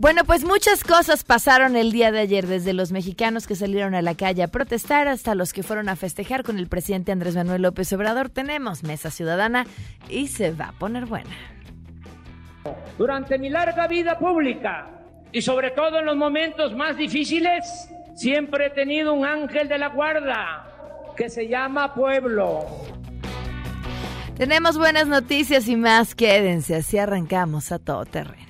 Bueno, pues muchas cosas pasaron el día de ayer, desde los mexicanos que salieron a la calle a protestar hasta los que fueron a festejar con el presidente Andrés Manuel López Obrador. Tenemos Mesa Ciudadana y se va a poner buena. Durante mi larga vida pública y sobre todo en los momentos más difíciles, siempre he tenido un ángel de la guarda que se llama pueblo. Tenemos buenas noticias y más. Quédense, así arrancamos a todo terreno.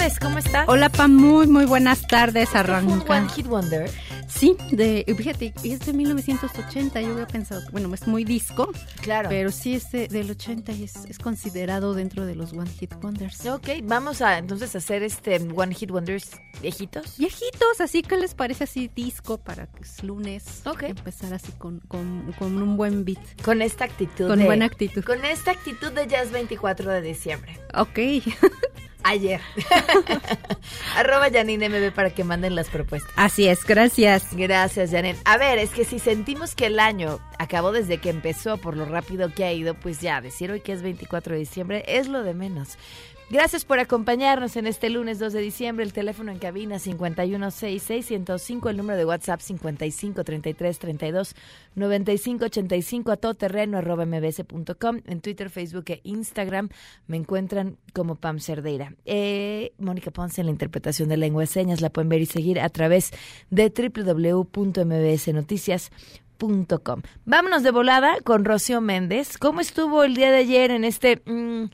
Tardes, ¿cómo estás? Hola, Pa, muy, muy buenas tardes. Arranca. One Hit Wonder. Sí, de, fíjate, es de 1980. Yo había pensado, bueno, es muy disco. Claro. Pero sí es de- del 80 y es, es considerado dentro de los One Hit Wonders. Ok, vamos a entonces hacer este One Hit Wonders viejitos. Viejitos, así que les parece así disco para que es lunes. Ok. Empezar así con, con, con un buen beat. Con esta actitud. Con de- buena actitud. Con esta actitud de Jazz 24 de diciembre. Ok. Ayer. Arroba Janine MB para que manden las propuestas. Así es, gracias. Gracias, Janet. A ver, es que si sentimos que el año acabó desde que empezó por lo rápido que ha ido, pues ya, decir hoy que es 24 de diciembre es lo de menos. Gracias por acompañarnos en este lunes 2 de diciembre. El teléfono en cabina 5166-105, el número de WhatsApp 5533329585 a todo terreno arroba mbs.com. En Twitter, Facebook e Instagram me encuentran como Pam Cerdeira. Eh, Mónica Ponce en la interpretación de lengua de señas la pueden ver y seguir a través de www.mbsnoticias.com. Vámonos de volada con Rocío Méndez. ¿Cómo estuvo el día de ayer en este mm,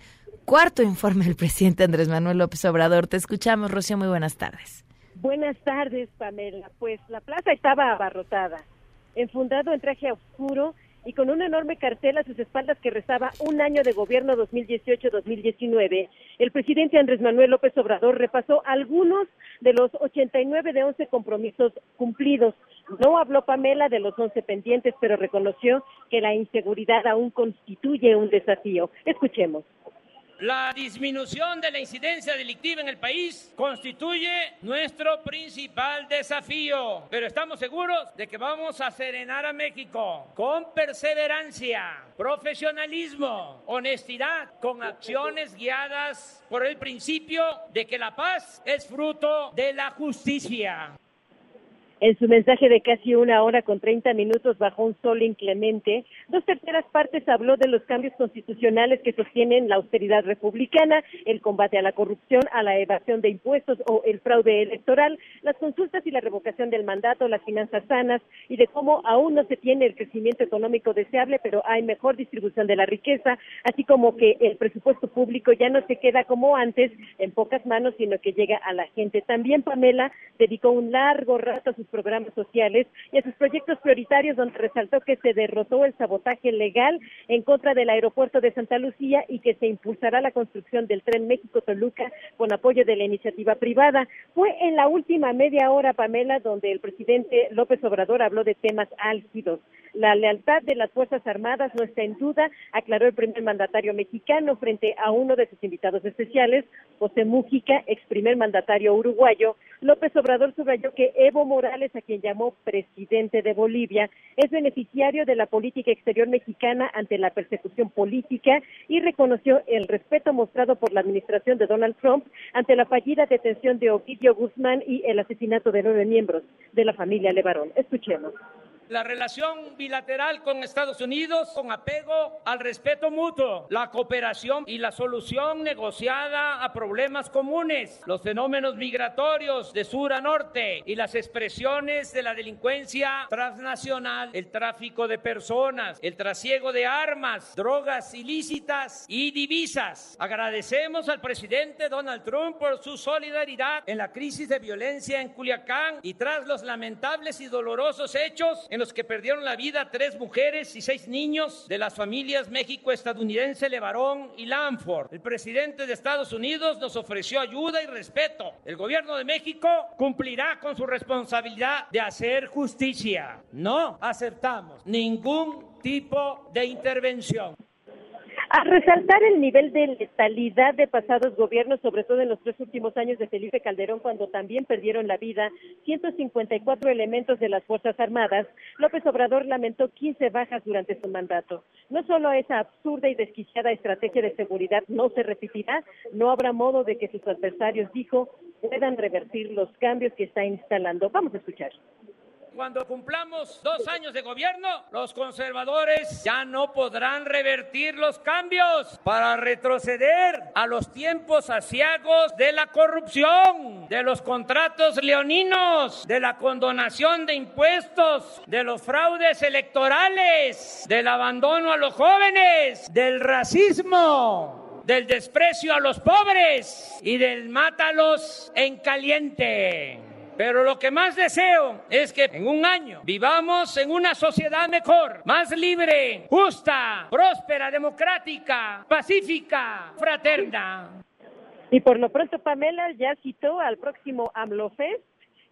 cuarto informe del presidente Andrés Manuel López Obrador? Te escuchamos, Rocío. Muy buenas tardes. Buenas tardes, Pamela. Pues la plaza estaba abarrotada, enfundado en traje oscuro y con un enorme cartel a sus espaldas que rezaba un año de gobierno 2018-2019. El presidente Andrés Manuel López Obrador repasó algunos de los 89 de 11 compromisos cumplidos. No habló Pamela de los 11 pendientes, pero reconoció que la inseguridad aún constituye un desafío. Escuchemos. La disminución de la incidencia delictiva en el país constituye nuestro principal desafío, pero estamos seguros de que vamos a serenar a México con perseverancia, profesionalismo, honestidad, con acciones guiadas por el principio de que la paz es fruto de la justicia. En su mensaje de casi una hora con 30 minutos bajo un sol inclemente, dos terceras partes habló de los cambios constitucionales que sostienen la austeridad republicana, el combate a la corrupción, a la evasión de impuestos o el fraude electoral, las consultas y la revocación del mandato, las finanzas sanas y de cómo aún no se tiene el crecimiento económico deseable, pero hay mejor distribución de la riqueza, así como que el presupuesto público ya no se queda como antes en pocas manos, sino que llega a la gente. También Pamela dedicó un largo rato a sus programas sociales y a sus proyectos prioritarios donde resaltó que se derrotó el sabotaje legal en contra del aeropuerto de Santa Lucía y que se impulsará la construcción del tren México-Toluca con apoyo de la iniciativa privada. Fue en la última media hora, Pamela, donde el presidente López Obrador habló de temas álgidos. La lealtad de las Fuerzas Armadas no está en duda, aclaró el primer mandatario mexicano frente a uno de sus invitados especiales, José Mújica, ex primer mandatario uruguayo. López Obrador subrayó que Evo Morales, a quien llamó presidente de Bolivia, es beneficiario de la política exterior mexicana ante la persecución política y reconoció el respeto mostrado por la administración de Donald Trump ante la fallida detención de Ovidio Guzmán y el asesinato de nueve miembros de la familia Levarón. Escuchemos la relación bilateral con Estados Unidos con apego al respeto mutuo, la cooperación y la solución negociada a problemas comunes, los fenómenos migratorios de sur a norte y las expresiones de la delincuencia transnacional, el tráfico de personas, el trasiego de armas, drogas ilícitas y divisas. Agradecemos al presidente Donald Trump por su solidaridad en la crisis de violencia en Culiacán y tras los lamentables y dolorosos hechos los que perdieron la vida tres mujeres y seis niños de las familias México-estadounidense Levarón y Lanford. El presidente de Estados Unidos nos ofreció ayuda y respeto. El gobierno de México cumplirá con su responsabilidad de hacer justicia. No aceptamos ningún tipo de intervención. A resaltar el nivel de letalidad de pasados gobiernos, sobre todo en los tres últimos años de Felipe Calderón, cuando también perdieron la vida 154 elementos de las Fuerzas Armadas, López Obrador lamentó 15 bajas durante su mandato. No solo esa absurda y desquiciada estrategia de seguridad no se repetirá, no habrá modo de que sus adversarios, dijo, puedan revertir los cambios que está instalando. Vamos a escuchar. Cuando cumplamos dos años de gobierno, los conservadores ya no podrán revertir los cambios para retroceder a los tiempos asiagos de la corrupción, de los contratos leoninos, de la condonación de impuestos, de los fraudes electorales, del abandono a los jóvenes, del racismo del desprecio a los pobres y del mátalos en caliente. Pero lo que más deseo es que en un año vivamos en una sociedad mejor, más libre, justa, próspera, democrática, pacífica, fraterna. Y por lo pronto Pamela ya citó al próximo AMLOFEST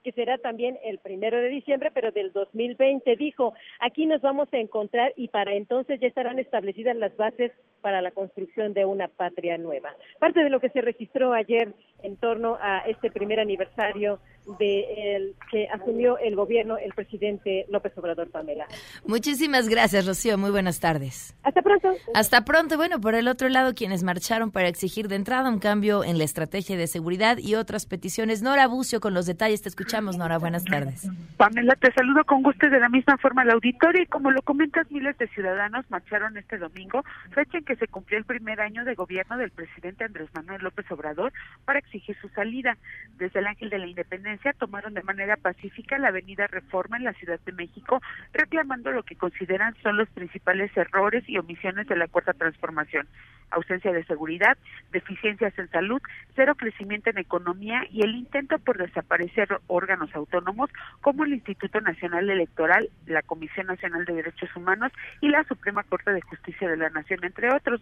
que será también el primero de diciembre, pero del 2020. Dijo, aquí nos vamos a encontrar y para entonces ya estarán establecidas las bases para la construcción de una patria nueva. Parte de lo que se registró ayer en torno a este primer aniversario de el que asumió el gobierno el presidente López Obrador Pamela. Muchísimas gracias, Rocío. Muy buenas tardes. Hasta pronto. Hasta pronto. Bueno, por el otro lado, quienes marcharon para exigir de entrada un cambio en la estrategia de seguridad y otras peticiones. Nora Bucio con los detalles. Te escuchamos, Nora. Buenas tardes. Pamela, te saludo con gusto de la misma forma al auditorio y como lo comentas, miles de ciudadanos marcharon este domingo, fecha en que se cumplió el primer año de gobierno del presidente Andrés Manuel López Obrador para exigir su salida. Desde el Ángel de la Independencia tomaron de manera pacífica la avenida Reforma en la Ciudad de México, reclamando lo que consideran son los principales errores y omisiones de la Cuarta Transformación. Ausencia de seguridad, deficiencias en salud, cero crecimiento en economía y el intento por desaparecer órganos autónomos como el Instituto Nacional Electoral, la Comisión Nacional de Derechos Humanos y la Suprema Corte de Justicia de la Nación, entre otros.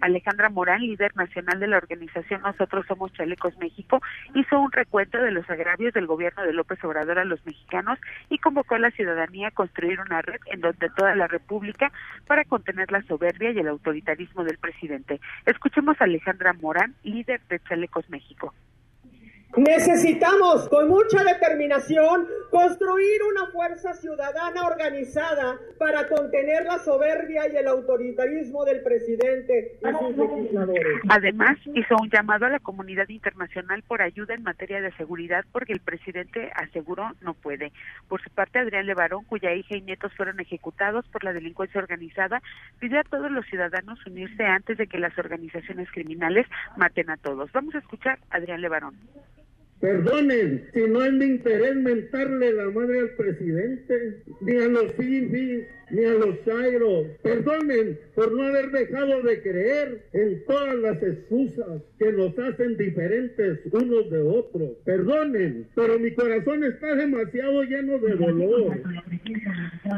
Alejandra Morán, líder nacional de la organización Nosotros Somos Chalecos México, hizo un recuento de los agravios del gobierno de López Obrador a los mexicanos y convocó a la ciudadanía a construir una red en donde toda la República para contener la soberbia y el autoritarismo del presidente. Escuchemos a Alejandra Morán, líder de Chalecos México. Necesitamos con mucha determinación construir una fuerza ciudadana organizada para contener la soberbia y el autoritarismo del presidente y sus legisladores. Además, hizo un llamado a la comunidad internacional por ayuda en materia de seguridad porque el presidente aseguró no puede. Por su parte, Adrián Levarón, cuya hija y nietos fueron ejecutados por la delincuencia organizada, pidió a todos los ciudadanos unirse antes de que las organizaciones criminales maten a todos. Vamos a escuchar a Adrián Levarón. Perdonen si no es mi interés mentarle la madre al presidente, ni a los fifis, ni a los chairos. Perdonen por no haber dejado de creer en todas las excusas que nos hacen diferentes unos de otros. Perdonen, pero mi corazón está demasiado lleno de dolor.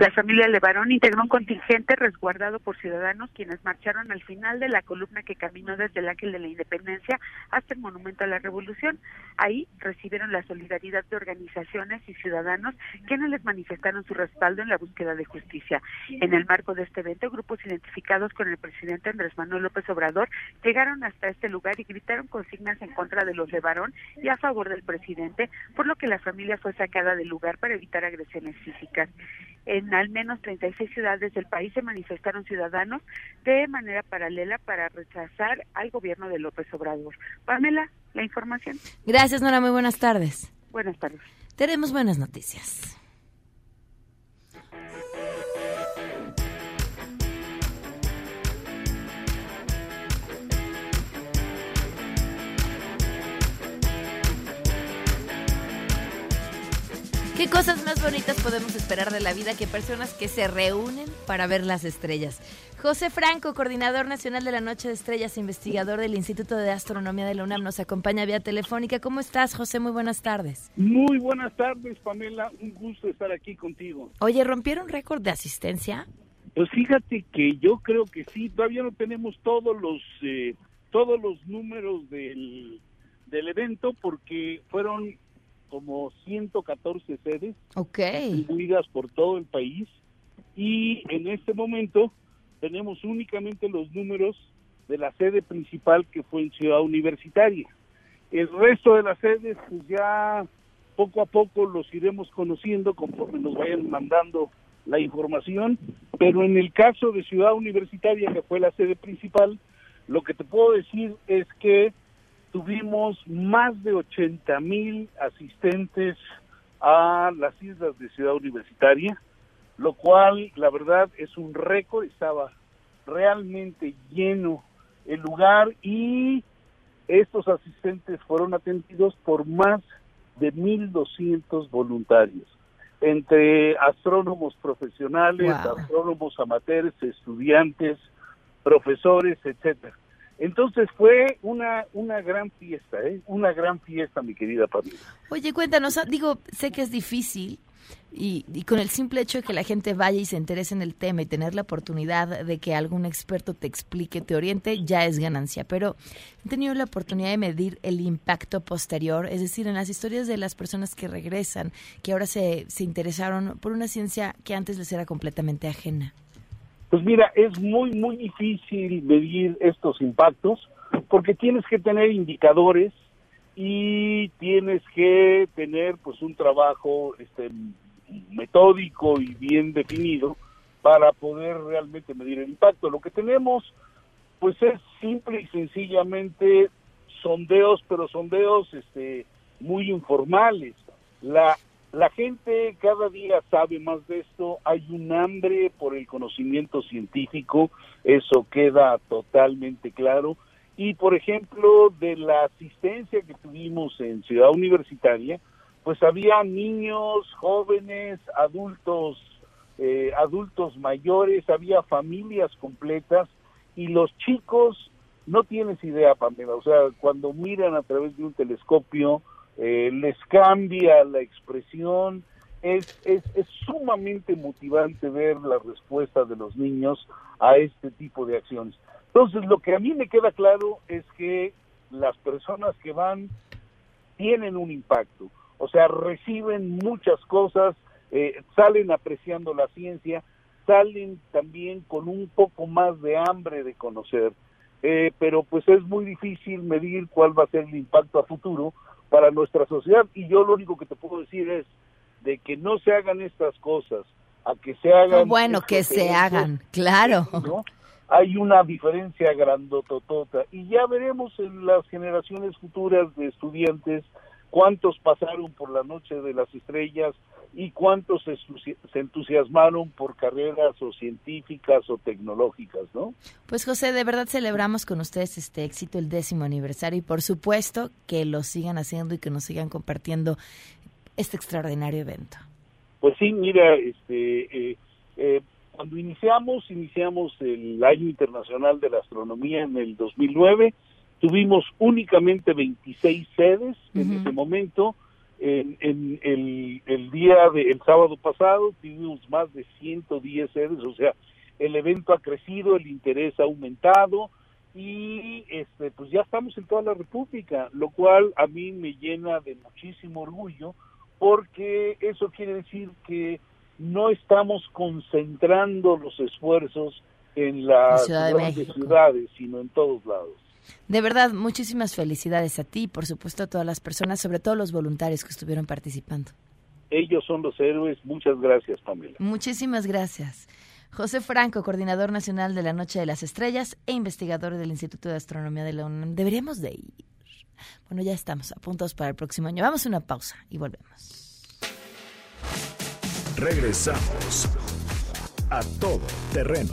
La familia Levarón integró un contingente resguardado por ciudadanos quienes marcharon al final de la columna que caminó desde el Ángel de la Independencia hasta el Monumento a la Revolución. Ahí recibieron la solidaridad de organizaciones y ciudadanos quienes les manifestaron su respaldo en la búsqueda de justicia. En el marco de este evento, grupos identificados con el presidente Andrés Manuel López Obrador llegaron hasta este lugar y gritaron consignas en contra de los de Barón y a favor del presidente, por lo que la familia fue sacada del lugar para evitar agresiones físicas. En al menos 36 ciudades del país se manifestaron ciudadanos de manera paralela para rechazar al gobierno de López Obrador. Pamela, la información. Gracias, Nora. Muy buenas tardes. Buenas tardes. Tenemos buenas noticias. ¿Qué cosas más bonitas podemos esperar de la vida que personas que se reúnen para ver las estrellas? José Franco, coordinador nacional de la Noche de Estrellas, investigador del Instituto de Astronomía de la UNAM, nos acompaña vía telefónica. ¿Cómo estás, José? Muy buenas tardes. Muy buenas tardes, Pamela. Un gusto estar aquí contigo. Oye, ¿rompieron récord de asistencia? Pues fíjate que yo creo que sí. Todavía no tenemos todos los eh, todos los números del, del evento porque fueron como 114 sedes okay. distribuidas por todo el país y en este momento tenemos únicamente los números de la sede principal que fue en Ciudad Universitaria. El resto de las sedes pues ya poco a poco los iremos conociendo conforme nos vayan mandando la información, pero en el caso de Ciudad Universitaria, que fue la sede principal, lo que te puedo decir es que tuvimos más de 80 mil asistentes a las islas de Ciudad Universitaria, lo cual la verdad es un récord, estaba realmente lleno el lugar y estos asistentes fueron atendidos por más de 1.200 voluntarios, entre astrónomos profesionales, Wow. astrónomos amateurs, estudiantes, profesores, etcétera. Entonces fue una una gran fiesta, ¿eh? Una gran fiesta, mi querida Pamela. Oye, cuéntanos, ah, digo, sé que es difícil y, y con el simple hecho de que la gente vaya y se interese en el tema y tener la oportunidad de que algún experto te explique, te oriente, ya es ganancia. Pero he tenido la oportunidad de medir el impacto posterior, es decir, en las historias de las personas que regresan, que ahora se, se interesaron por una ciencia que antes les era completamente ajena. Pues mira, es muy, muy difícil medir estos impactos porque tienes que tener indicadores y tienes que tener pues un trabajo este metódico y bien definido para poder realmente medir el impacto. Lo que tenemos pues es simple y sencillamente sondeos, pero sondeos este muy informales. La la gente cada día sabe más de esto, hay un hambre por el conocimiento científico, eso queda totalmente claro. Y por ejemplo, de la asistencia que tuvimos en Ciudad Universitaria, pues había niños, jóvenes, adultos, eh, adultos mayores, había familias completas y los chicos no tienes idea, Pamela, o sea, cuando miran a través de un telescopio, eh, les cambia la expresión, es, es, es sumamente motivante ver la respuesta de los niños a este tipo de acciones. Entonces, lo que a mí me queda claro es que las personas que van tienen un impacto, o sea, reciben muchas cosas, eh, salen apreciando la ciencia, salen también con un poco más de hambre de conocer, eh, pero pues es muy difícil medir cuál va a ser el impacto a futuro para nuestra sociedad y yo lo único que te puedo decir es de que no se hagan estas cosas, a que se hagan... No, bueno, que estos se hagan, claro. ¿no? Hay una diferencia grandototota y ya veremos en las generaciones futuras de estudiantes cuántos pasaron por la noche de las estrellas y cuántos se, se entusiasmaron por carreras o científicas o tecnológicas, ¿no? Pues José, de verdad celebramos con ustedes este éxito, el décimo aniversario, y por supuesto que lo sigan haciendo y que nos sigan compartiendo este extraordinario evento. Pues sí, mira, este, eh, eh, cuando iniciamos, iniciamos el Año Internacional de la Astronomía en el 2009, tuvimos únicamente 26 sedes en ese momento. En, en el, el día de el sábado pasado tuvimos más de 110 sedes, o sea, el evento ha crecido, el interés ha aumentado y este pues ya estamos en toda la República, lo cual a mí me llena de muchísimo orgullo porque eso quiere decir que no estamos concentrando los esfuerzos en las grandes ciudades, sino en todos lados. De verdad, muchísimas felicidades a ti y por supuesto a todas las personas, sobre todo los voluntarios que estuvieron participando. Ellos son los héroes. Muchas gracias, Pamela. Muchísimas gracias. José Franco, coordinador nacional de la Noche de las Estrellas e investigador del Instituto de Astronomía de la UNAM. Deberíamos de ir. Bueno, ya estamos apuntados para el próximo año. Vamos a una pausa y volvemos. Regresamos a todo terreno.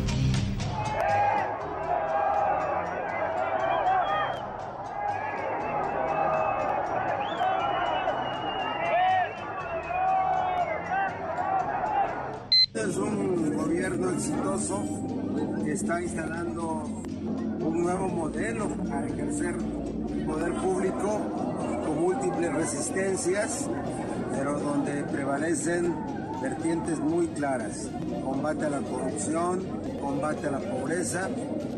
Vertientes muy claras. Combate a la corrupción, combate a la pobreza.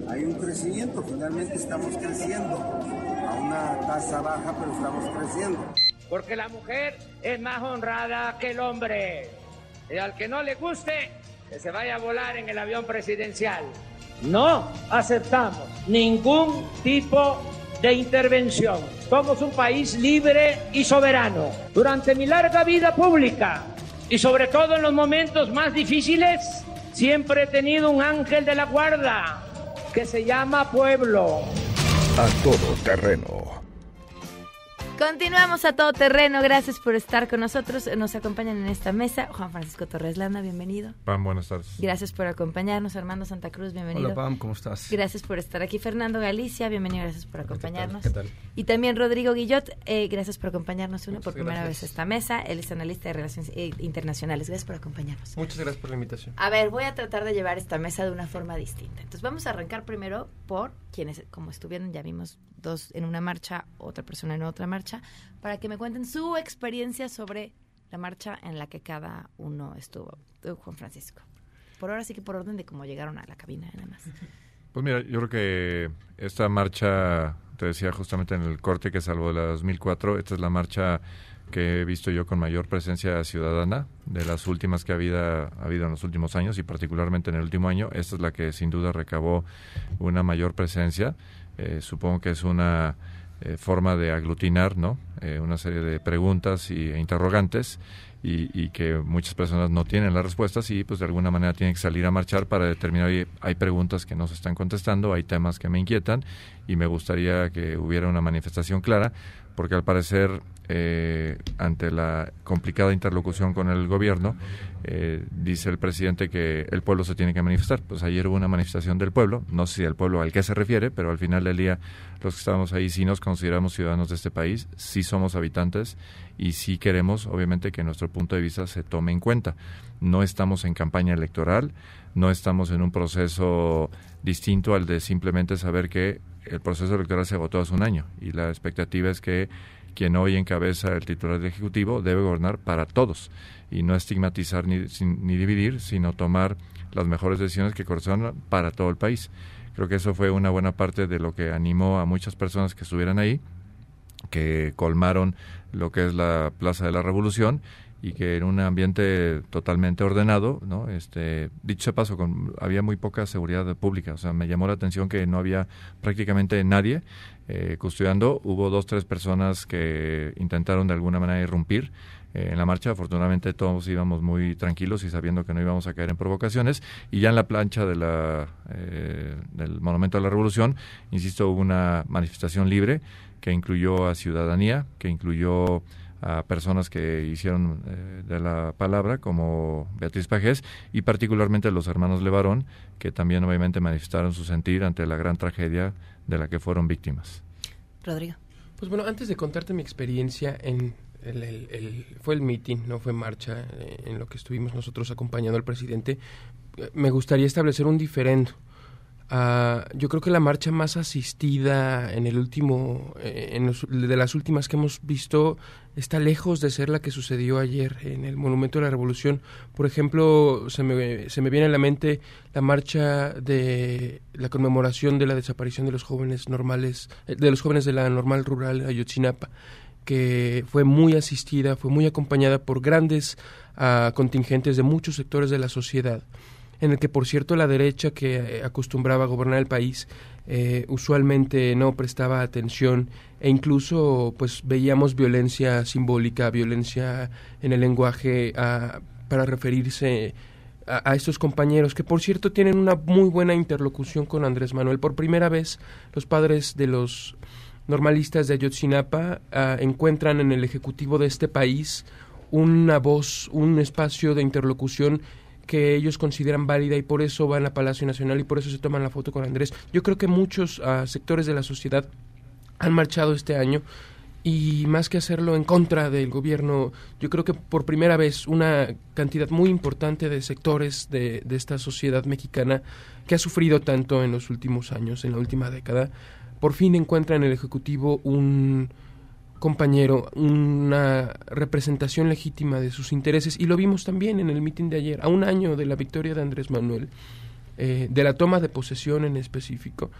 Hay un crecimiento, finalmente estamos creciendo a una tasa baja, pero estamos creciendo. Porque la mujer es más honrada que el hombre. Y al que no le guste, que se vaya a volar en el avión presidencial. No aceptamos ningún tipo de intervención. Somos un país libre y soberano. Durante mi larga vida pública y sobre todo en los momentos más difíciles, siempre he tenido un ángel de la guarda que se llama pueblo. A todo terreno. Continuamos a todo terreno. Gracias por estar con nosotros. Nos acompañan en esta mesa Juan Francisco Torres Landa, bienvenido. Pam, buenas tardes. Gracias por acompañarnos. Armando Santa Cruz, bienvenido. Hola Pam, ¿cómo estás? Gracias por estar aquí. Fernando Galicia, bienvenido. Gracias por acompañarnos. ¿Qué tal? Y también Rodrigo Guillot, eh, gracias por acompañarnos uno por primera gracias. vez a esta mesa. Él es analista de relaciones eh, internacionales. Gracias por acompañarnos. Muchas gracias por la invitación. A ver, voy a tratar de llevar esta mesa de una forma distinta. Entonces vamos a arrancar primero por quienes, como estuvieron, ya vimos dos en una marcha, otra persona en otra marcha, para que me cuenten su experiencia sobre la marcha en la que cada uno estuvo. Tú, Juan Francisco. Por ahora sí que por orden de cómo llegaron a la cabina, nada más. Pues mira, yo creo que esta marcha, te decía justamente en el corte que salvo de la 2004, esta es la marcha que he visto yo con mayor presencia ciudadana, de las últimas que ha habido, ha habido en los últimos años y particularmente en el último año. Esta es la que sin duda recabó una mayor presencia. Eh, supongo que es una eh, forma de aglutinar ¿no? Eh, una serie de preguntas y, e interrogantes y, y que muchas personas no tienen las respuestas y pues de alguna manera tienen que salir a marchar para determinar, oye, hay preguntas que no se están contestando, hay temas que me inquietan y me gustaría que hubiera una manifestación clara porque al parecer eh, ante la complicada interlocución con el gobierno, eh, dice el presidente que el pueblo se tiene que manifestar. Pues ayer hubo una manifestación del pueblo, no sé si el pueblo al que se refiere, pero al final del día los que estamos ahí sí nos consideramos ciudadanos de este país, sí somos habitantes y sí queremos, obviamente, que nuestro punto de vista se tome en cuenta. No estamos en campaña electoral, no estamos en un proceso distinto al de simplemente saber que el proceso electoral se votó hace un año y la expectativa es que quien hoy encabeza el titular del Ejecutivo debe gobernar para todos y no estigmatizar ni, ni dividir, sino tomar las mejores decisiones que correspondan para todo el país. Creo que eso fue una buena parte de lo que animó a muchas personas que estuvieran ahí, que colmaron lo que es la Plaza de la Revolución y que en un ambiente totalmente ordenado, ¿no? Este, dicho sea paso, con, había muy poca seguridad pública, o sea, me llamó la atención que no había prácticamente nadie eh, custodiando, hubo dos, tres personas que intentaron de alguna manera irrumpir eh, en la marcha, afortunadamente todos íbamos muy tranquilos y sabiendo que no íbamos a caer en provocaciones, y ya en la plancha de la, eh, del Monumento a la Revolución, insisto, hubo una manifestación libre que incluyó a ciudadanía, que incluyó a personas que hicieron eh, de la palabra, como Beatriz Pajés, y particularmente los hermanos Levarón, que también obviamente manifestaron su sentir ante la gran tragedia de la que fueron víctimas. Rodrigo. Pues bueno, antes de contarte mi experiencia en el, el- el- fue el meeting, no fue marcha, eh, en lo que estuvimos nosotros acompañando al presidente, eh, me gustaría establecer un diferendo Ah, yo creo que la marcha más asistida en el último, eh, en de las últimas que hemos visto, está lejos de ser la que sucedió ayer en el Monumento de la Revolución. Por ejemplo, se me, se me viene a la mente la marcha de la conmemoración de la desaparición de los jóvenes normales, eh, de los jóvenes de la normal rural Ayotzinapa, que fue muy asistida, fue muy acompañada por grandes ah, contingentes de muchos sectores de la sociedad en el que por cierto la derecha que eh, acostumbraba a gobernar el país eh, usualmente no prestaba atención e incluso pues veíamos violencia simbólica, violencia en el lenguaje ah, para referirse a, estos compañeros que por cierto tienen una muy buena interlocución con Andrés Manuel. Por primera vez los padres de los normalistas de Ayotzinapa ah, encuentran en el ejecutivo de este país una voz, un espacio de interlocución que ellos consideran válida y por eso van a Palacio Nacional y por eso se toman la foto con Andrés. Yo creo que muchos ah, sectores de la sociedad han marchado este año y más que hacerlo en contra del gobierno, yo creo que por primera vez una cantidad muy importante de sectores de, de esta sociedad mexicana que ha sufrido tanto en los últimos años, en la última década, por fin encuentra en el Ejecutivo un, compañero, una representación legítima de sus intereses y lo vimos también en el mitin de ayer, a un año de la victoria de Andrés Manuel, eh, de la toma de posesión en específico.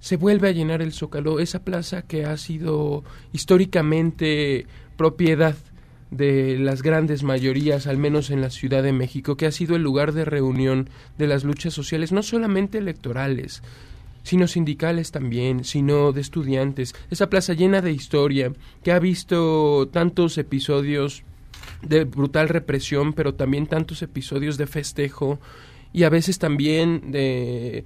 Se vuelve a llenar el Zócalo, esa plaza que ha sido históricamente propiedad de las grandes mayorías, al menos en la Ciudad de México, que ha sido el lugar de reunión de las luchas sociales, no solamente electorales, sino sindicales también, sino de estudiantes. Esa plaza llena de historia, que ha visto tantos episodios de brutal represión, pero también tantos episodios de festejo y a veces también de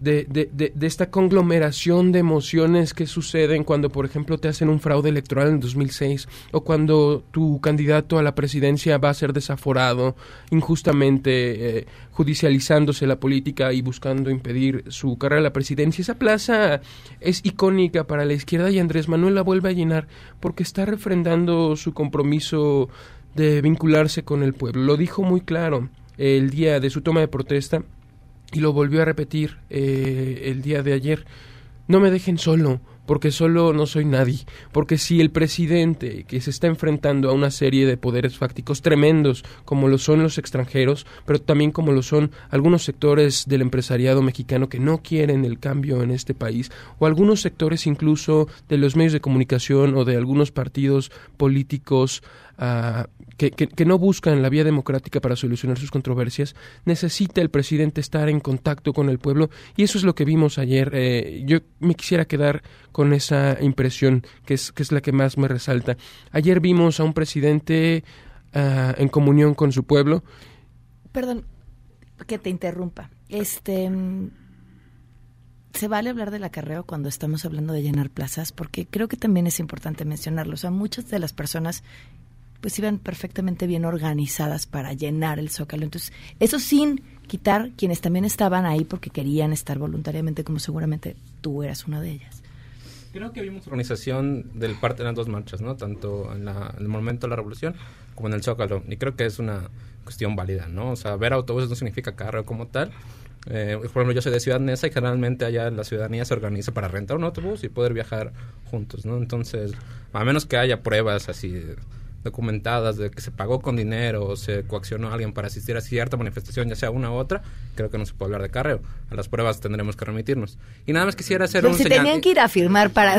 de, de, de, esta conglomeración de emociones que suceden cuando, por ejemplo, te hacen un fraude electoral en 2006 o cuando tu candidato a la presidencia va a ser desaforado injustamente, eh, judicializándose la política y buscando impedir su carrera a la presidencia. Esa plaza es icónica para la izquierda y Andrés Manuel la vuelve a llenar porque está refrendando su compromiso de vincularse con el pueblo. Lo dijo muy claro el día de su toma de protesta y lo volvió a repetir eh, el día de ayer. No me dejen solo, porque solo no soy nadie, porque si el presidente que se está enfrentando a una serie de poderes fácticos tremendos, como lo son los extranjeros, pero también como lo son algunos sectores del empresariado mexicano que no quieren el cambio en este país, o algunos sectores incluso de los medios de comunicación o de algunos partidos políticos ah, que, que, no buscan la vía democrática para solucionar sus controversias, necesita el presidente estar en contacto con el pueblo y eso es lo que vimos ayer. Eh, yo me quisiera quedar con esa impresión que es, que es la que más me resalta. Ayer vimos a un presidente ah, en comunión con su pueblo. Perdón que te interrumpa. Este se vale hablar del acarreo cuando estamos hablando de llenar plazas, porque creo que también es importante mencionarlo. O sea, muchas de las personas pues iban perfectamente bien organizadas para llenar el zócalo. Entonces, eso sin quitar quienes también estaban ahí porque querían estar voluntariamente, como seguramente tú eras una de ellas. Creo que vimos organización del parte de las dos marchas, ¿no? Tanto en, el momento de la revolución como en el Zócalo. Y creo que es una cuestión válida, ¿no? O sea, ver autobuses no significa carro como tal. Eh, por ejemplo, yo soy de Ciudad Neza y generalmente allá la ciudadanía se organiza para rentar un autobús y poder viajar juntos, ¿no? Entonces, a menos que haya pruebas así documentadas de que se pagó con dinero o se coaccionó a alguien para asistir a cierta manifestación, ya sea una u otra, creo que no se puede hablar de carreo. A las pruebas tendremos que remitirnos. Y nada más quisiera hacer Pero un si tenían que ir a firmar para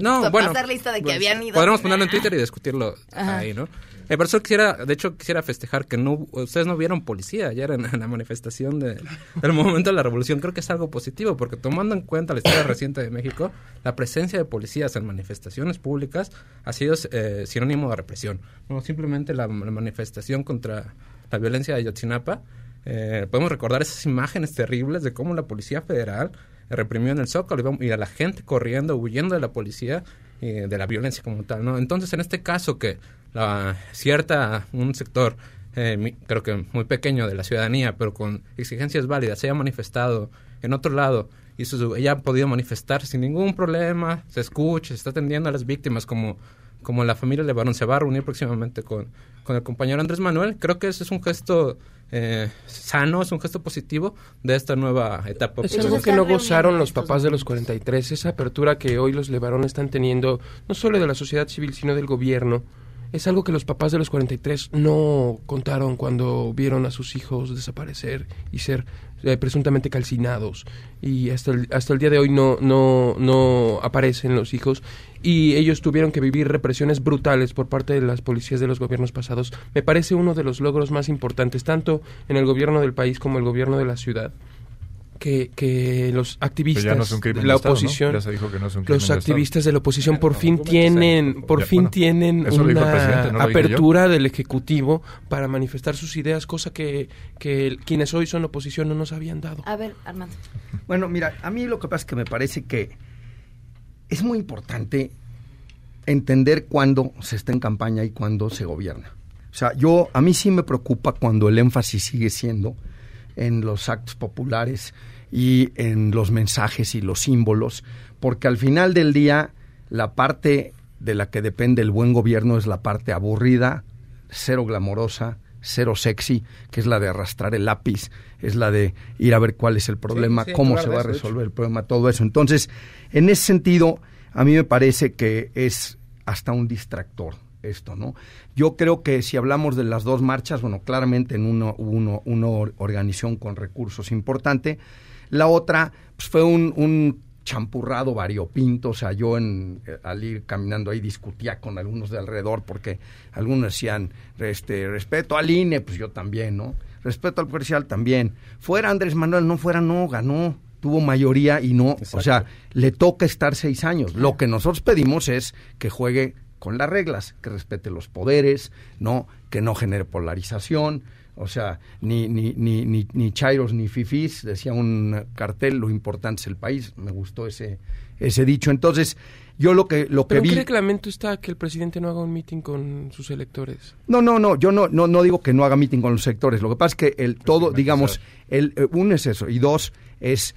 no, bueno, pasar lista de que pues, habían ido. Podremos ponerlo en Twitter y discutirlo ahí, ¿no? El profesor quisiera, de hecho, quisiera festejar que no, ustedes no vieron policía ayer en, la manifestación de, del momento de la revolución. Creo que es algo positivo, porque tomando en cuenta la historia reciente de México, la presencia de policías en manifestaciones públicas ha sido eh, sinónimo de represión. No simplemente la, manifestación contra la violencia de Yotzinapa. Eh, podemos recordar esas imágenes terribles de cómo la Policía Federal reprimió en el Zócalo y a la gente corriendo, huyendo de la policía y de la violencia como tal, ¿no? Entonces, en este caso que la cierta, un sector eh, creo que muy pequeño de la ciudadanía, pero con exigencias válidas, se haya manifestado en otro lado y ella ha podido manifestar sin ningún problema, se escucha, se está atendiendo a las víctimas como como la familia Levarón se va a reunir próximamente con, con el compañero Andrés Manuel, creo que ese es un gesto eh, sano, es un gesto positivo de esta nueva etapa. Es algo que no gozaron los papás de los 43, esa apertura que hoy los Levarón están teniendo, no solo de la sociedad civil, sino del gobierno. Es algo que los papás de los 43 no contaron cuando vieron a sus hijos desaparecer y ser eh, presuntamente calcinados. Y hasta el, hasta el día de hoy no, no, no aparecen los hijos. Y ellos tuvieron que vivir represiones brutales por parte de las policías de los gobiernos pasados. Me parece uno de los logros más importantes, tanto en el gobierno del país como el gobierno de la ciudad que, que los activistas de la oposición, los activistas de la oposición por fin tienen, por fin tienen una apertura del ejecutivo para manifestar sus ideas, cosa que, que quienes hoy son oposición no nos habían dado. A ver, Armando. Bueno, mira, a mí lo que pasa es que me parece que es muy importante entender cuándo se está en campaña y cuándo se gobierna. O sea, yo a mí sí me preocupa cuando el énfasis sigue siendo en los actos populares y en los mensajes y los símbolos, porque al final del día la parte de la que depende el buen gobierno es la parte aburrida, cero glamorosa, cero sexy, que es la de arrastrar el lápiz, es la de ir a ver cuál es el problema, cómo se va a resolver el problema, todo eso. Entonces, en ese sentido, a mí me parece que es hasta un distractor esto, ¿no? Yo creo que si hablamos de las dos marchas, bueno, claramente en uno uno, una organización con recursos importante, la otra pues, fue un, un champurrado variopinto, o sea, yo en, eh, al ir caminando ahí discutía con algunos de alrededor porque algunos decían, este, respeto al INE, pues yo también, ¿no? Respeto al comercial también. Fuera Andrés Manuel, no fuera, no, ganó, tuvo mayoría y no, o sea, le toca estar seis años. Lo que nosotros pedimos es que juegue con las reglas, que respete los poderes, no, que no genere polarización, o sea, ni, ni, ni, ni, ni chairos ni fifís, decía un cartel, lo importante es el país. Me gustó ese, ese dicho. Entonces, yo lo que, lo ¿Pero que qué vi... reglamento está que el presidente no haga un meeting con sus electores? No, no, no, yo no, no, no digo que no haga meeting con los sectores. Lo que pasa es que el todo, digamos, el, eh, uno es eso, y dos es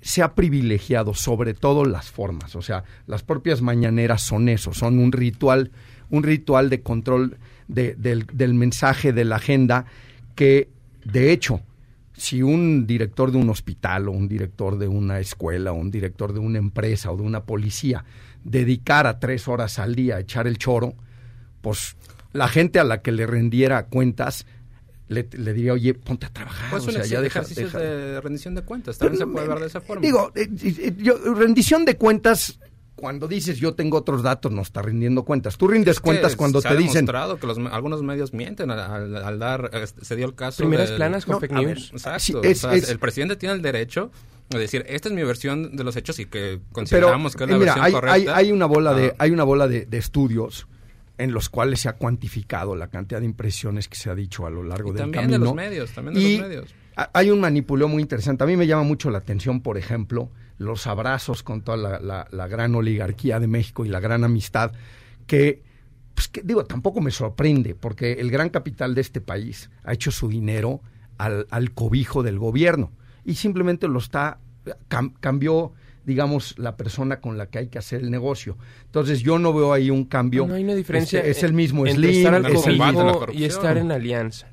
se ha privilegiado sobre todo las formas, o sea, las propias mañaneras son eso, son un ritual, un ritual de control de, del, del mensaje de la agenda que, de hecho, si un director de un hospital o un director de una escuela o un director de una empresa o de una policía dedicara tres horas al día a echar el choro, pues la gente a la que le rendiera cuentas le, le diría, oye, ponte a trabajar. Pues o sea, ya deja, de rendición de cuentas, también se puede ver de esa forma. Digo, eh, eh, yo, rendición de cuentas, cuando dices yo tengo otros datos, no está rindiendo cuentas. Tú rindes Es que cuentas cuando se te ha dicen... demostrado que los, algunos medios mienten al, al- al dar, eh, se dio el caso Primeras del- planas con No, fake a ver, news. exacto. Sí, o sea, es- el presidente tiene el derecho de decir, esta es mi versión de los hechos y que Pero consideramos que es la eh, mira, versión hay, correcta. hay, hay una bola de, Ah. hay una bola de, de estudios en los cuales se ha cuantificado la cantidad de impresiones que se ha dicho a lo largo Y del también camino. de los medios, también de Y los medios. ha- Hay un manipuleo muy interesante. A mí me llama mucho la atención, por ejemplo, los abrazos con toda la, la- la gran oligarquía de México y la gran amistad que, pues, que, digo, tampoco me sorprende, porque el gran capital de este país ha hecho su dinero al, al cobijo del gobierno y simplemente lo está, cam- cambió digamos, la persona con la que hay que hacer el negocio. Entonces yo no veo ahí un cambio. No hay una diferencia. Es, es el mismo entre Slim, estar al es el mismo- y estar en alianza.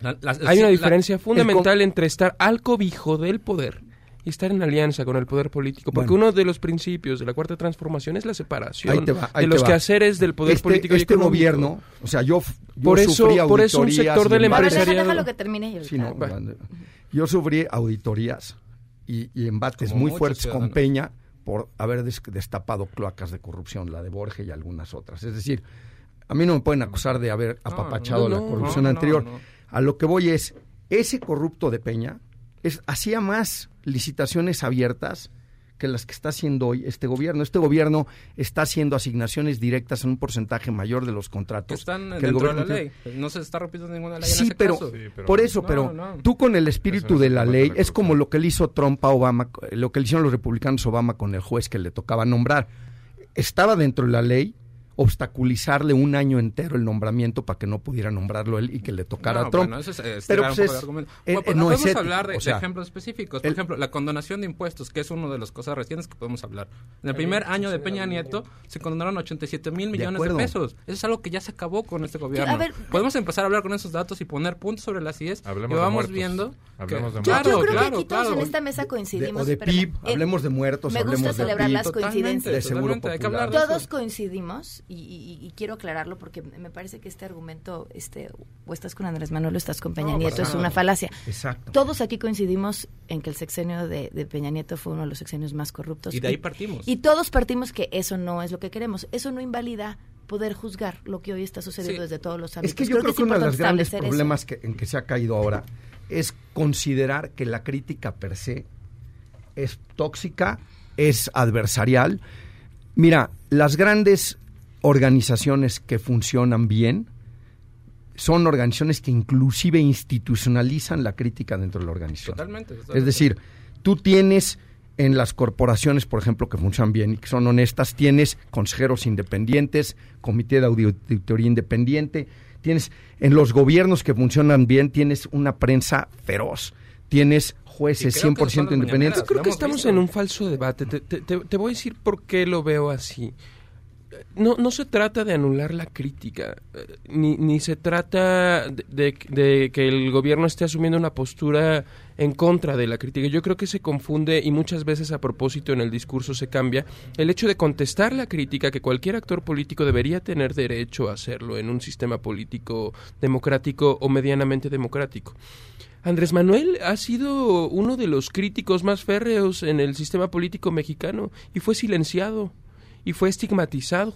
La- la- Hay una diferencia la- fundamental entre estar al cobijo del poder y estar en alianza con el poder político, porque Bueno. uno de los principios de la cuarta transformación es la separación Ahí te va, ahí de te los va. quehaceres del poder Este- político y este económico. gobierno, o sea, yo, yo Por eso- sufrí por eso un sector y del deja- empresariado- déjalo que termine y Sí, no, yo sufrí auditorías y, y embates Como muy fuertes con. Peña por haber des- destapado cloacas de corrupción, la de Borges y algunas otras. Es decir, a mí no me pueden acusar de haber apapachado no, la corrupción no, no, anterior. no. A lo que voy es, ese corrupto de Peña es, hacía más licitaciones abiertas que las que está haciendo hoy este gobierno. Este gobierno está haciendo asignaciones directas en un porcentaje mayor de los contratos. están que el dentro de la gobierno ley. No se está rompiendo ninguna ley Sí, en ese pero, caso. por eso, No, pero no. tú con el espíritu de la ley la es como lo que le hizo Trump a Obama, lo que le hicieron los republicanos a Obama con el juez que le tocaba nombrar. Estaba dentro de la ley, obstaculizarle un año entero el nombramiento para que no pudiera nombrarlo él y que le tocara No, a Trump. bueno, eso es, eh, Pero estirar pues es- eh, pues, no podemos hablar de, o de sea, ejemplos específicos. Por el- ejemplo, la condonación de impuestos, que es una de las cosas recientes que podemos hablar. En el primer año de Peña Nieto se condonaron 87 mil millones de, pesos. Eso es algo que ya se acabó con este gobierno. a ver, podemos empezar a hablar con esos datos y poner puntos sobre las IES. Hablemos y de vamos muertos. viendo. Hablemos que- de Yo, Claro, yo creo claro, que aquí todos claro. en esta mesa De- coincidimos. o de pero, PIB, eh, hablemos de muertos, Me gusta hablemos de celebrar las coincidencias. de totalmente, de Todos coincidimos y, y- y quiero aclararlo porque me parece que este argumento, este, o estás con Andrés Manuel o estás con Peña No, Nieto, es una falacia. Exacto. Todos aquí coincidimos en que el sexenio de, de Peña Nieto fue uno de los sexenios más corruptos. Y de ahí partimos. Y todos partimos que eso no es lo que queremos. Eso no invalida poder juzgar lo que hoy está sucediendo Sí. desde todos los ámbitos. Es que yo creo, que, uno de los grandes problemas que, en que se ha caído ahora es considerar que la crítica per se es tóxica, es adversarial. Mira, las grandes organizaciones que funcionan bien son organizaciones que inclusive institucionalizan la crítica dentro de la organización. Totalmente, Es decir, tú tienes en las corporaciones, por ejemplo, que funcionan bien y que son honestas, tienes consejeros independientes, comité de audi- auditoría independiente, tienes en los gobiernos que funcionan bien, tienes una prensa feroz, tienes jueces Y creo que 100% son las independientes. Yo creo que estamos visto. en un falso debate. Te, te- te- te voy a decir por qué lo veo así. No, no se trata de anular la crítica, eh, ni, ni se trata de, de- de que el gobierno esté asumiendo una postura en contra de la crítica. Yo creo que se confunde y muchas veces a propósito en el discurso se cambia el hecho de contestar la crítica que cualquier actor político debería tener derecho a hacerlo en un sistema político democrático o medianamente democrático. Andrés Manuel ha sido uno de los críticos más férreos en el sistema político mexicano y fue silenciado y fue estigmatizado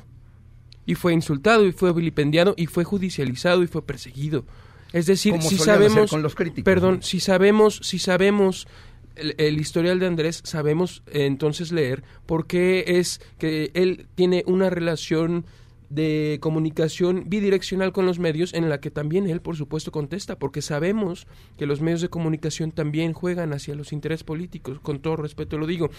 y fue insultado y fue vilipendiado y fue judicializado y fue perseguido. Es decir, Como si sabemos con los críticos, perdón, ¿no? si sabemos si sabemos el, el historial de Andrés, sabemos eh, entonces leer por qué es que él tiene una relación de comunicación bidireccional con los medios en la que también él, por supuesto, contesta, porque sabemos que los medios de comunicación también juegan hacia los intereses políticos, con todo respeto lo digo.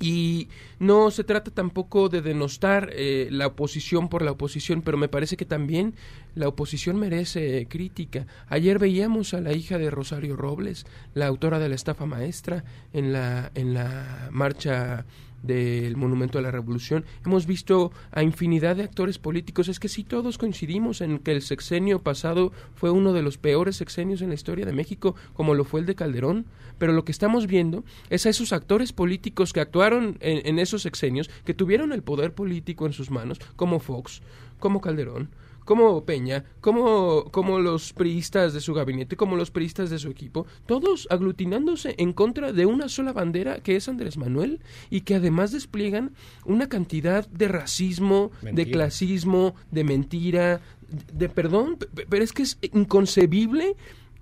Y no se trata tampoco de denostar eh, la oposición por la oposición, pero me parece que también la oposición merece crítica. Ayer veíamos a la hija de Rosario Robles, la autora de la estafa maestra, en la, en la marcha del Monumento a la Revolución. Hemos visto a infinidad de actores políticos. Es que sí todos coincidimos en que el sexenio pasado fue uno de los peores sexenios en la historia de México, como lo fue el de Calderón. Pero lo que estamos viendo es a esos actores políticos que actuaron en, en esos sexenios, que tuvieron el poder político en sus manos, como Fox, como Calderón, como Peña, como, como los priistas de su gabinete, como los priistas de su equipo, todos aglutinándose en contra de una sola bandera que es Andrés Manuel y que además despliegan una cantidad de racismo, de clasismo, de mentira, de, de perdón, pe- pe- pero es que es inconcebible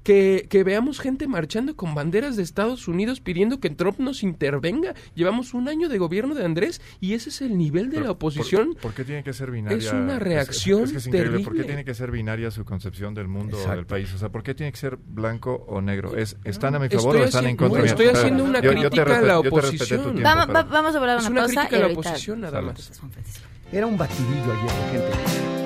que, que veamos gente marchando con banderas de Estados Unidos pidiendo que Trump nos intervenga. Llevamos un año de gobierno de Andrés y ese es el nivel de Pero, la oposición. ¿Por, por qué tiene que ser binaria? Es una reacción Es, que es increíble. ¿Por qué terrible. tiene que ser binaria su concepción del mundo o del país? O sea, ¿por qué tiene que ser blanco o negro? ¿Es, ¿Están a mi favor Estoy o están en contra no, estoy haciendo una yo- yo te crítica a la yo respeté tu oposición. tiempo, Vamos, va- vamos a hablar Es una, una pausa crítica y a la oposición nada más. Era un batidillo ayer la gente.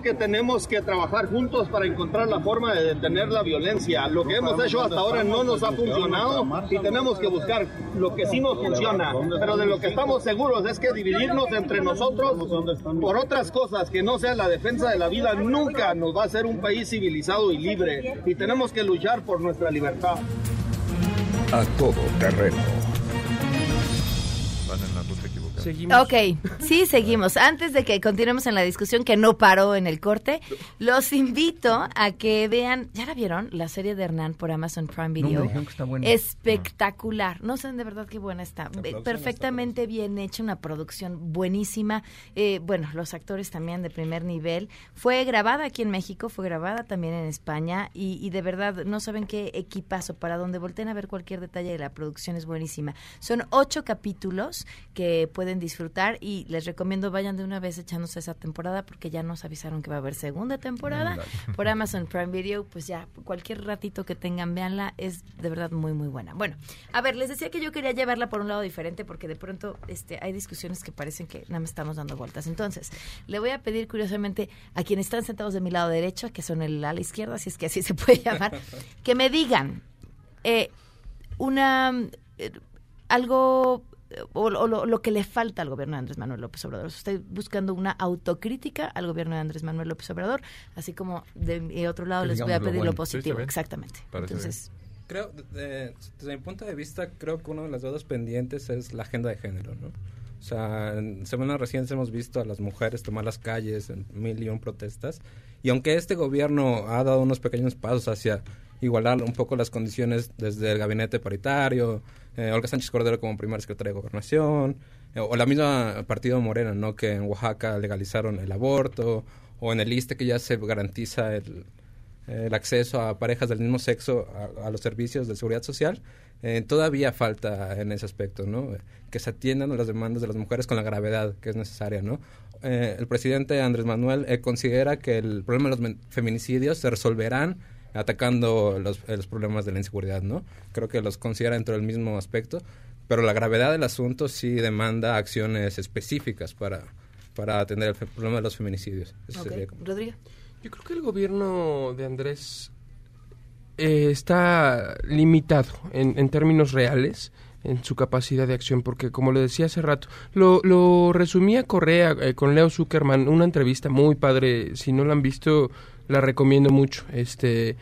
Creo que tenemos que trabajar juntos para encontrar la forma de detener la violencia. Lo que hemos hecho hasta ahora no nos ha funcionado y tenemos que buscar lo que sí nos funciona. Pero de lo que estamos seguros es que dividirnos entre nosotros por otras cosas que no sea la defensa de la vida nunca nos va a hacer un país civilizado y libre. Y tenemos que luchar por nuestra libertad. A todo terreno. Equivocada. Ok, sí, seguimos. Antes de que continuemos en la discusión que no paró en el corte, los invito a que vean, ¿ya la vieron? La serie de Hernán por Amazon Prime Video. me dijeron que está buena. Espectacular. No saben de verdad qué buena está. Perfectamente bien hecha, una producción buenísima. Eh, bueno, los actores también de primer nivel. Fue grabada aquí en México, fue grabada también en España y, y de verdad no saben qué equipazo para donde volteen a ver cualquier detalle de la producción es buenísima. Son ocho capítulos que pueden disfrutar y les recomiendo vayan de una vez echándose esa temporada porque ya nos avisaron que va a haber segunda temporada por Amazon Prime Video, pues ya cualquier ratito que tengan, véanla, es de verdad muy muy buena. Bueno, a ver, les decía que yo quería llevarla por un lado diferente porque de pronto este hay discusiones que parecen que nada más estamos dando vueltas. Entonces, le voy a pedir curiosamente a quienes están sentados de mi lado derecho, que son el ala izquierda, si es que así se puede llamar, que me digan eh, una eh, algo o, o lo, lo que le falta al gobierno de Andrés Manuel López Obrador. Estoy buscando una autocrítica al gobierno de Andrés Manuel López Obrador, así como de mi otro lado Que les voy a lo pedir bueno. lo positivo. Exactamente. Parece Entonces, Creo, de- desde mi punto de vista, creo que uno de las deudas pendientes es la agenda de género, ¿no? O sea, en semanas recientes hemos visto a las mujeres tomar las calles en mil y un protestas. Y aunque este gobierno ha dado unos pequeños pasos hacia igualar un poco las condiciones desde el gabinete paritario, eh, Olga Sánchez Cordero como primera secretaria de Gobernación, eh, o la misma partido Morena, ¿no? Que en Oaxaca legalizaron el aborto, o en el ISTE que ya se garantiza el, acceso a parejas del mismo sexo a, a los servicios de seguridad social, eh, todavía falta en ese aspecto, ¿no? Que se atiendan las demandas de las mujeres con la gravedad que es necesaria, ¿no? Eh, el presidente Andrés Manuel eh, considera que el problema de los feminicidios se resolverán atacando los, los problemas de la inseguridad, ¿no? Creo que los considera dentro del mismo aspecto, pero la gravedad del asunto sí demanda acciones específicas para, para atender el problema de los feminicidios. Eso ok. sería como- Rodrigo. Yo creo que el gobierno de Andrés eh, está limitado en, en términos reales en su capacidad de acción, porque como le decía hace rato, lo, lo resumía Correa eh, con Leo Zuckerman, una entrevista muy padre, si no la han visto, la recomiendo mucho. Este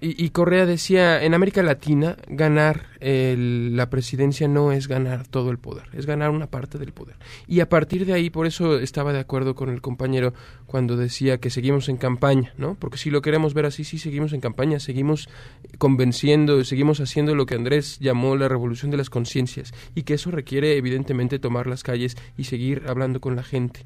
y, y Correa decía, en América Latina, ganar el- la presidencia no es ganar todo el poder, es ganar una parte del poder. Y a partir de ahí, por eso estaba de acuerdo con el compañero cuando decía que seguimos en campaña, ¿no? Porque si lo queremos ver así, sí seguimos en campaña, seguimos convenciendo, seguimos haciendo lo que Andrés llamó la revolución de las conciencias y que eso requiere evidentemente tomar las calles y seguir hablando con la gente.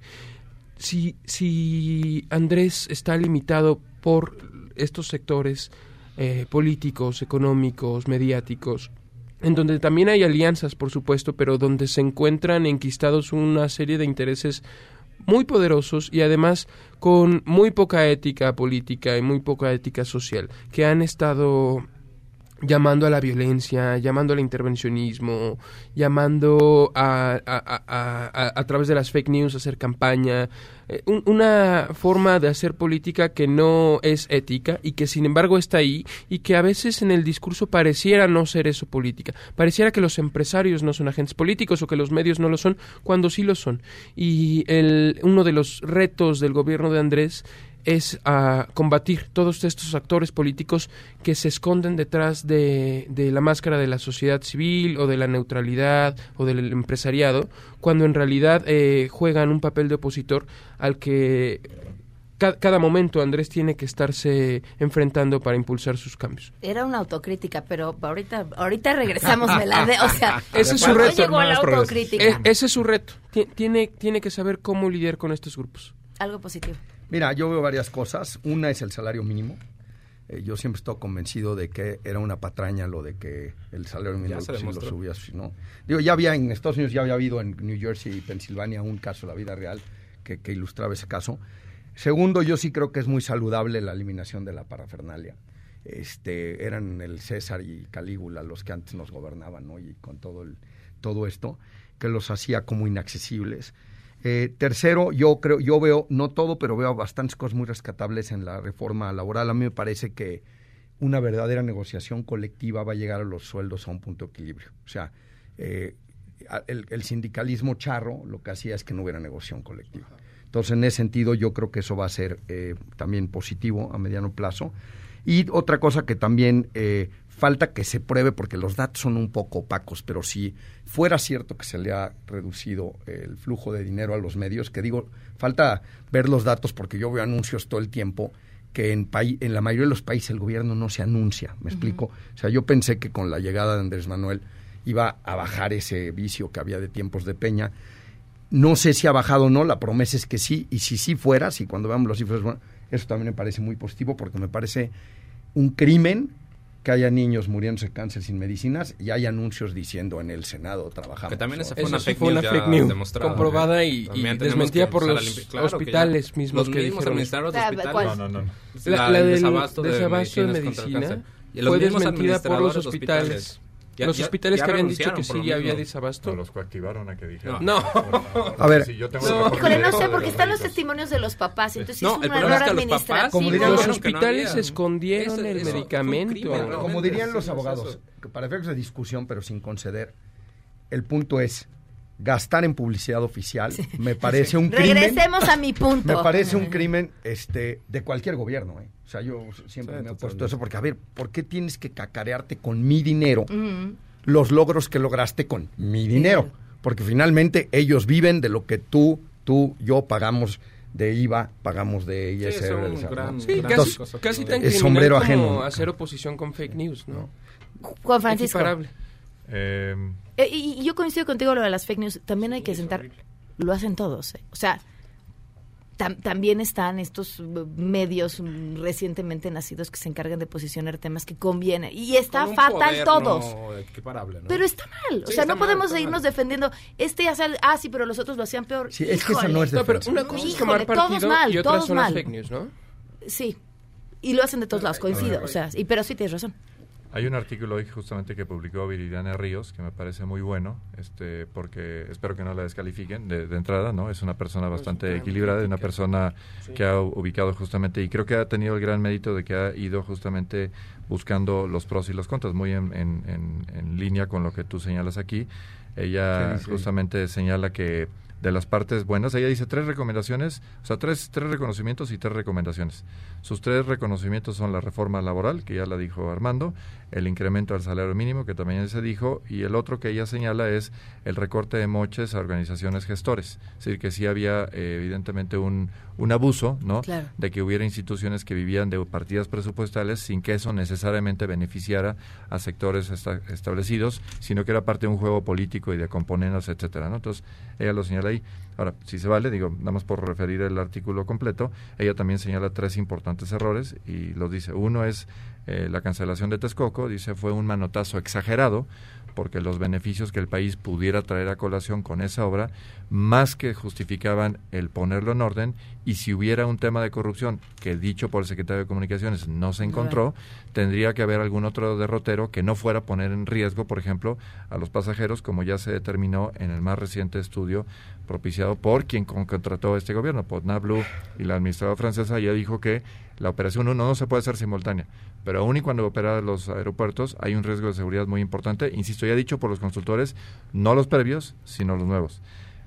Si, si Andrés está limitado por estos sectores eh, políticos, económicos, mediáticos, en donde también hay alianzas, por supuesto, pero donde se encuentran enquistados una serie de intereses muy poderosos y además con muy poca ética política y muy poca ética social, que han estado llamando a la violencia, llamando al intervencionismo, llamando a, a, a- a- través de las fake news hacer campaña, eh, un- una forma de hacer política que no es ética y que sin embargo está ahí y que a veces en el discurso pareciera no ser eso política, pareciera que los empresarios no son agentes políticos o que los medios no lo son cuando sí lo son. Y el, uno de los retos del gobierno de Andrés es a combatir todos estos actores políticos que se esconden detrás de, de la máscara de la sociedad civil o de la neutralidad o del empresariado, cuando en realidad eh, juegan un papel de opositor al que ca- cada momento Andrés tiene que estarse enfrentando para impulsar sus cambios. Era una autocrítica, pero ahorita, ahorita regresamos, me la de, o sea, Ese es su ¿cuándo reto. llegó la autocrítica? E- ese es su reto. Ti- Tiene, tiene que saber cómo lidiar con estos grupos. Algo positivo. Mira, yo veo varias cosas. Una es el salario mínimo. Eh, yo siempre estoy convencido de que era una patraña lo de que el salario mínimo si lo demostró. subías, si no. Digo, ya había en Estados Unidos, ya había habido en New Jersey y Pensilvania un caso la vida real que, que ilustraba ese caso. Segundo, yo sí creo que es muy saludable la eliminación de la parafernalia. Este, eran el César y Calígula los que antes nos gobernaban, ¿no? Y con todo, el, todo esto, que los hacía como inaccesibles. Eh, tercero, yo creo, yo veo, no todo, pero veo bastantes cosas muy rescatables en la reforma laboral. A mí me parece que una verdadera negociación colectiva va a llegar a los sueldos a un punto de equilibrio. O sea, eh, el, sindicalismo charro lo que hacía es que no hubiera negociación colectiva. Entonces, en ese sentido, yo creo que eso va a ser eh, también positivo a mediano plazo. Y otra cosa que también eh, falta que se pruebe, porque los datos son un poco opacos, pero si fuera cierto que se le ha reducido el flujo de dinero a los medios, que digo, falta ver los datos porque yo veo anuncios todo el tiempo que en, en la mayoría de los países el gobierno no se anuncia, ¿me explico? O sea, yo pensé que con la llegada de Andrés Manuel iba a bajar ese vicio que había de tiempos de Peña. No sé si ha bajado o no, la promesa es que sí, y si sí fuera, si cuando veamos los cifras, bueno, eso también me parece muy positivo porque me parece un crimen que haya niños muriéndose de cáncer sin medicinas y hay anuncios diciendo en el Senado trabajamos. Que también esa fue una sí fake fue una news, fake news demostrada, comprobada y, y desmentida que por los claro que hospitales mismos los que mismos dijeron administradores de esto. hospitales. No, no, no. La, La- la el del desabasto de desabasto de medicina cáncer. Y los fue desmentida por los de hospitales. hospitales. Ya- los ya- hospitales ya que habían dicho que sí había mismo. desabasto. No, los coactivaron a que dijeran. No. A ver. Si yo tengo No. Híjole, no sé, porque los están los testimonios de los papás, entonces No, es un error es que los administrativo. papás, Como dirían los no hospitales había. escondieron Eso- el eso medicamento. crimen, Como dirían los Sí, abogados, para efectos de discusión, pero sin conceder, el punto es gastar en publicidad oficial me parece un crimen. Regresemos a mi punto. Me parece un crimen este de cualquier gobierno, ¿eh? O sea, yo siempre Sí, me he puesto totalmente. eso porque a ver, ¿por qué tienes que cacarearte con mi dinero los logros que lograste con mi dinero? Porque finalmente ellos viven de lo que tú, tú, yo pagamos de IVA, pagamos de ISR. Sí, gran casi, casi tan Es sombrero como ajeno. hacer oposición con fake news, ¿no? Juan Francisco. Equiparable. Eh, Eh, y, y yo coincido contigo lo de las fake news. También hay que sentar. Lo hacen todos. eh. O sea, tam- también están estos medios recientemente nacidos que se encargan de posicionar temas que conviene. Y está fatal poder todos. no equiparable, ¿no? Pero está mal. O Sí, sea, no mal, podemos seguirnos mal. defendiendo. Este ya sale. Ah, sí, pero los otros lo hacían peor. Sí, es que esa no es No, pero una cosa es Híjole, tomar todos mal, y otra todos son las mal. fake news, ¿no? Sí. Y lo hacen de todos lados, coincido. O sea, y, pero sí tienes razón. Hay un artículo hoy justamente que publicó Viridiana Ríos que me parece muy bueno, este, porque espero que no la descalifiquen de, de entrada, ¿no? Es una persona bastante equilibrada, una persona que ha ubicado justamente y creo que ha tenido el gran mérito de que ha ido justamente buscando los pros y los contras, muy en, en- en- en línea con lo que tú señalas aquí. Ella Sí, sí. justamente señala que de las partes buenas, ella dice tres recomendaciones, o sea, tres, tres reconocimientos y tres recomendaciones. Sus tres reconocimientos son la reforma laboral, que ya la dijo Armando, el incremento del salario mínimo, que también se dijo, y el otro que ella señala es el recorte de moches a organizaciones gestores. Es decir, que sí había eh, evidentemente un, un abuso, ¿no? Claro. De que hubiera instituciones que vivían de partidas presupuestales sin que eso necesariamente beneficiara a sectores esta- establecidos, sino que era parte de un juego político y de componentes, etcétera, ¿no? Entonces, ella lo señala ahí. Ahora, si se vale, digo, nada más por referir el artículo completo, ella también señala tres importantes errores y los dice. Uno es eh, la cancelación de Texcoco, dice fue un manotazo exagerado porque los beneficios que el país pudiera traer a colación con esa obra, más que justificaban el ponerlo en orden, y si hubiera un tema de corrupción que dicho por el secretario de Comunicaciones no se encontró, tendría que haber algún otro derrotero que no fuera a poner en riesgo, por ejemplo, a los pasajeros, como ya se determinó en el más reciente estudio propiciado por quien con- contrató este gobierno, por Blue y la administradora francesa ya dijo que la operación 1 no se puede hacer simultánea, pero aún y cuando opera los aeropuertos hay un riesgo de seguridad muy importante, insisto, ya dicho por los consultores, no los previos, sino los nuevos.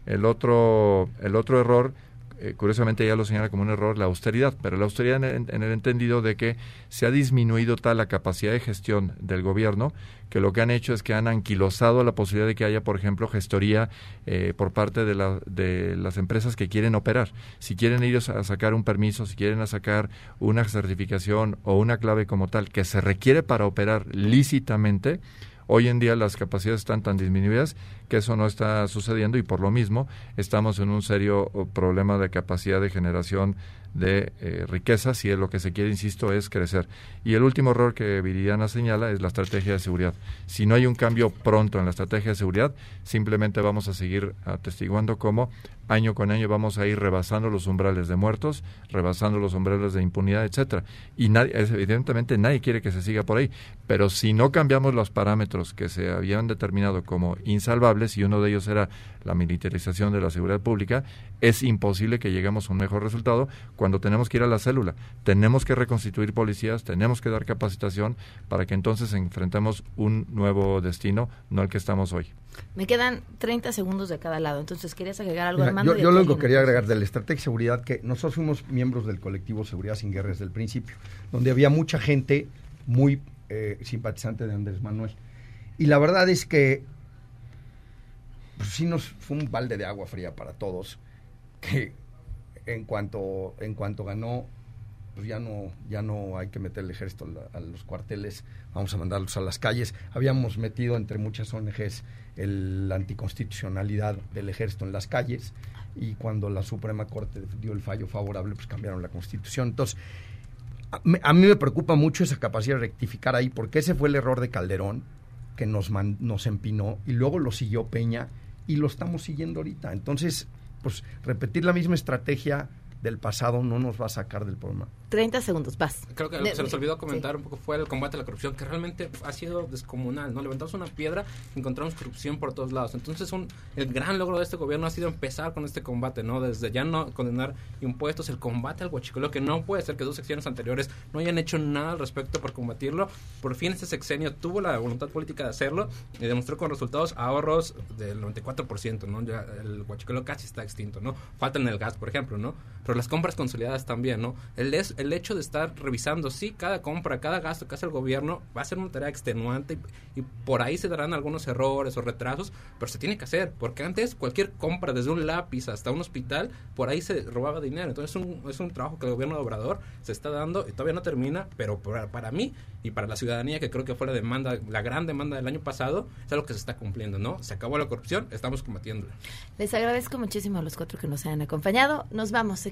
El otro, el otro error eh, curiosamente ella lo señala como un error la austeridad, pero la austeridad en el, en el entendido de que se ha disminuido tal la capacidad de gestión del gobierno que lo que han hecho es que han anquilosado la posibilidad de que haya, por ejemplo, gestoría eh, por parte de, la, de las empresas que quieren operar. Si quieren ir a sacar un permiso, si quieren a sacar una certificación o una clave como tal que se requiere para operar lícitamente, Hoy en día las capacidades están tan disminuidas que eso no está sucediendo y por lo mismo estamos en un serio oh, problema de capacidad de generación de eh, riqueza si es lo que se quiere, insisto, es crecer. Y el último error que Viridiana señala es la estrategia de seguridad. Si no hay un cambio pronto en la estrategia de seguridad, simplemente vamos a seguir atestiguando cómo año con año vamos a ir rebasando los umbrales de muertos, rebasando los umbrales de impunidad, etcétera. Y nadie, evidentemente nadie quiere que se siga por ahí, pero si no cambiamos los parámetros que se habían determinado como insalvables y uno de ellos era la militarización de la seguridad pública, es imposible que lleguemos a un mejor resultado cuando tenemos que ir a la célula. Tenemos que reconstituir policías, tenemos que dar capacitación para que entonces enfrentemos un nuevo destino, no el que estamos hoy. Me quedan 30 segundos de cada lado, entonces querías agregar algo, Mira, Yo, yo lo único que quería agregar de la estrategia de seguridad, que nosotros fuimos miembros del colectivo Seguridad sin Guerra desde el principio, donde había mucha gente muy eh, simpatizante de Andrés Manuel. Y la verdad es que pues, sí nos fue un balde de agua fría para todos, que en cuanto, en cuanto ganó pues ya no, ya no hay que meter el ejército a, los cuarteles, vamos a mandarlos a las calles. Habíamos metido entre muchas ONGs la anticonstitucionalidad del ejército en las calles y cuando la Suprema Corte dio el fallo favorable, pues cambiaron la constitución. Entonces, a, mí me preocupa mucho esa capacidad de rectificar ahí, porque ese fue el error de Calderón, que nos, nos empinó, y luego lo siguió Peña, y lo estamos siguiendo ahorita. Entonces, pues repetir la misma estrategia del pasado no nos va a sacar del problema. 30 segundos, vas. Creo que se nos olvidó comentar un poco fue el combate a la corrupción, que realmente ha sido descomunal, ¿no? Levantamos una piedra y encontramos corrupción por todos lados. Entonces, un, el gran logro de este gobierno ha sido empezar con este combate, ¿no? Desde ya no condenar impuestos, el combate al huachicoleo, que no puede ser que dos secciones anteriores no hayan hecho nada al respecto por combatirlo. Por fin este sexenio tuvo la voluntad política de hacerlo y demostró con resultados ahorros del 94%, ¿no? Ya el huachicoleo casi está extinto, ¿no? Falta en el gas, por ejemplo, ¿no? Pero las compras consolidadas también, ¿no? El, es, el hecho de estar revisando, sí, cada compra, cada gasto que hace el gobierno va a ser una tarea extenuante y, por ahí se darán algunos errores o retrasos, pero se tiene que hacer, porque antes cualquier compra, desde un lápiz hasta un hospital, por ahí se robaba dinero. Entonces es un, es un trabajo que el gobierno de Obrador se está dando y todavía no termina, pero para, para mí y para la ciudadanía, que creo que fue la demanda, la gran demanda del año pasado, es algo que se está cumpliendo, ¿no? Se acabó la corrupción, estamos combatiéndola. Les agradezco muchísimo a los cuatro que nos hayan acompañado. Nos vamos, se